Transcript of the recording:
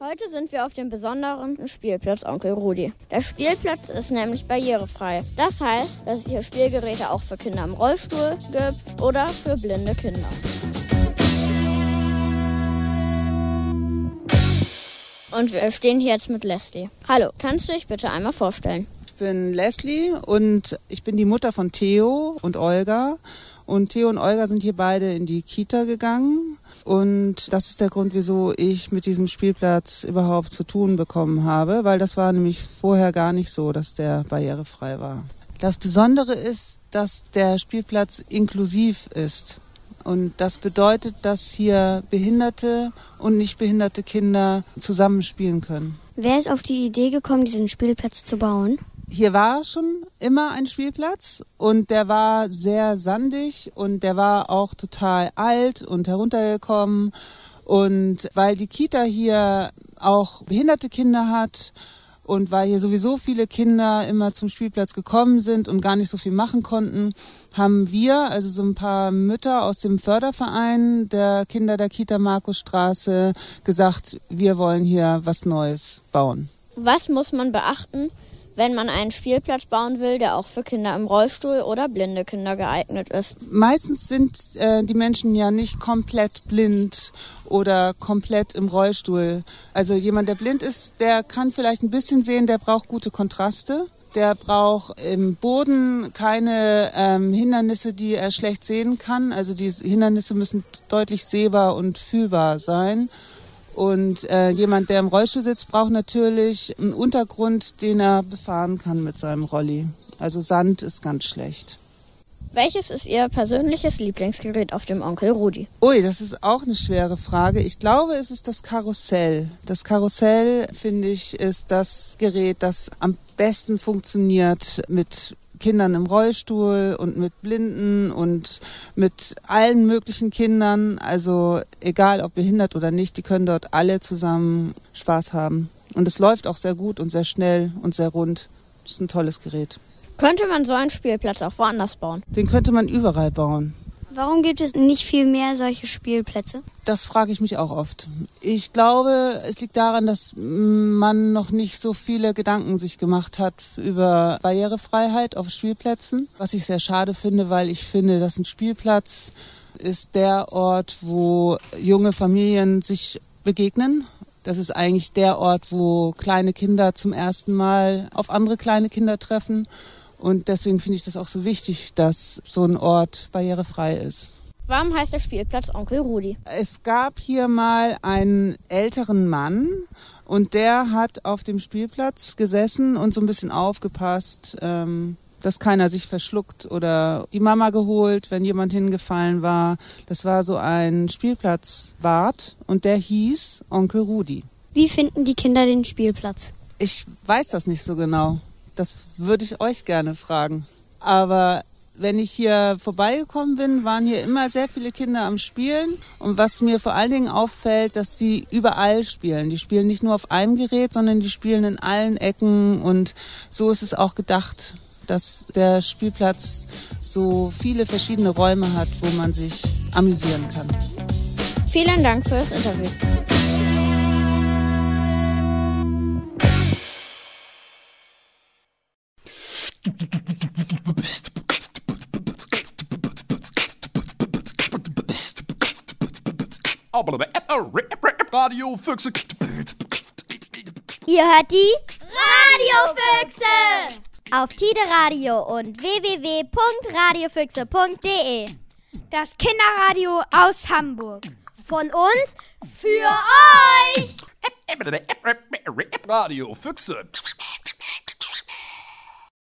Heute sind wir auf dem besonderen Spielplatz Onkel Rudi. Der Spielplatz ist nämlich barrierefrei. Das heißt, dass es hier Spielgeräte auch für Kinder im Rollstuhl gibt oder für blinde Kinder. Und wir stehen hier jetzt mit Leslie. Hallo, kannst du dich bitte einmal vorstellen? Ich bin Leslie und ich bin die Mutter von Theo und Olga. Und Theo und Olga sind hier beide in die Kita gegangen. Und das ist der Grund, wieso ich mit diesem Spielplatz überhaupt zu tun bekommen habe, weil das war nämlich vorher gar nicht so, dass der barrierefrei war. Das Besondere ist, dass der Spielplatz inklusiv ist. Und das bedeutet, dass hier behinderte und nicht behinderte Kinder zusammenspielen können. Wer ist auf die Idee gekommen, diesen Spielplatz zu bauen? Hier war schon immer ein Spielplatz und der war sehr sandig und der war auch total alt und heruntergekommen. Und weil die Kita hier auch behinderte Kinder hat und weil hier sowieso viele Kinder immer zum Spielplatz gekommen sind und gar nicht so viel machen konnten, haben wir, also so ein paar Mütter aus dem Förderverein der Kinder der Kita Markusstraße, gesagt, wir wollen hier was Neues bauen. Was muss man beachten, wenn man einen Spielplatz bauen will, der auch für Kinder im Rollstuhl oder blinde Kinder geeignet ist. Meistens sind äh, die Menschen ja nicht komplett blind oder komplett im Rollstuhl. Also jemand, der blind ist, der kann vielleicht ein bisschen sehen, der braucht gute Kontraste. Der braucht im Boden keine ähm, Hindernisse, die er schlecht sehen kann. Also die Hindernisse müssen deutlich sehbar und fühlbar sein. Und äh, jemand, der im Rollstuhl sitzt, braucht natürlich einen Untergrund, den er befahren kann mit seinem Rolli. Also Sand ist ganz schlecht. Welches ist Ihr persönliches Lieblingsgerät auf dem Onkel Rudi? Ui, das ist auch eine schwere Frage. Ich glaube, es ist das Karussell. Das Karussell, finde ich, ist das Gerät, das am besten funktioniert mit Kindern im Rollstuhl und mit Blinden und mit allen möglichen Kindern. Also egal ob behindert oder nicht, die können dort alle zusammen Spaß haben. Und es läuft auch sehr gut und sehr schnell und sehr rund. Das ist ein tolles Gerät. Könnte man so einen Spielplatz auch woanders bauen? Den könnte man überall bauen. Warum gibt es nicht viel mehr solche Spielplätze? Das frage ich mich auch oft. Ich glaube, es liegt daran, dass man noch nicht so viele Gedanken sich gemacht hat über Barrierefreiheit auf Spielplätzen, was ich sehr schade finde, weil ich finde, dass ein Spielplatz ist der Ort, wo junge Familien sich begegnen. Das ist eigentlich der Ort, wo kleine Kinder zum ersten Mal auf andere kleine Kinder treffen und deswegen finde ich das auch so wichtig, dass so ein Ort barrierefrei ist. Warum heißt der Spielplatz Onkel Rudi? Es gab hier mal einen älteren Mann und der hat auf dem Spielplatz gesessen und so ein bisschen aufgepasst, ähm, dass keiner sich verschluckt oder die Mama geholt, wenn jemand hingefallen war. Das war so ein Spielplatzwart und der hieß Onkel Rudi. Wie finden die Kinder den Spielplatz? Ich weiß das nicht so genau. Das würde ich euch gerne fragen. Aber wenn ich hier vorbeigekommen bin, waren hier immer sehr viele Kinder am Spielen. Und was mir vor allen Dingen auffällt, dass sie überall spielen. Die spielen nicht nur auf einem Gerät, sondern die spielen in allen Ecken. Und so ist es auch gedacht, dass der Spielplatz so viele verschiedene Räume hat, wo man sich amüsieren kann. Vielen Dank für das Interview. Radiofüchse. Ihr hört die Radiofüchse auf Tide Radio und www.radiofüchse.de. Das Kinderradio aus Hamburg. Von uns für euch. Radiofüchse.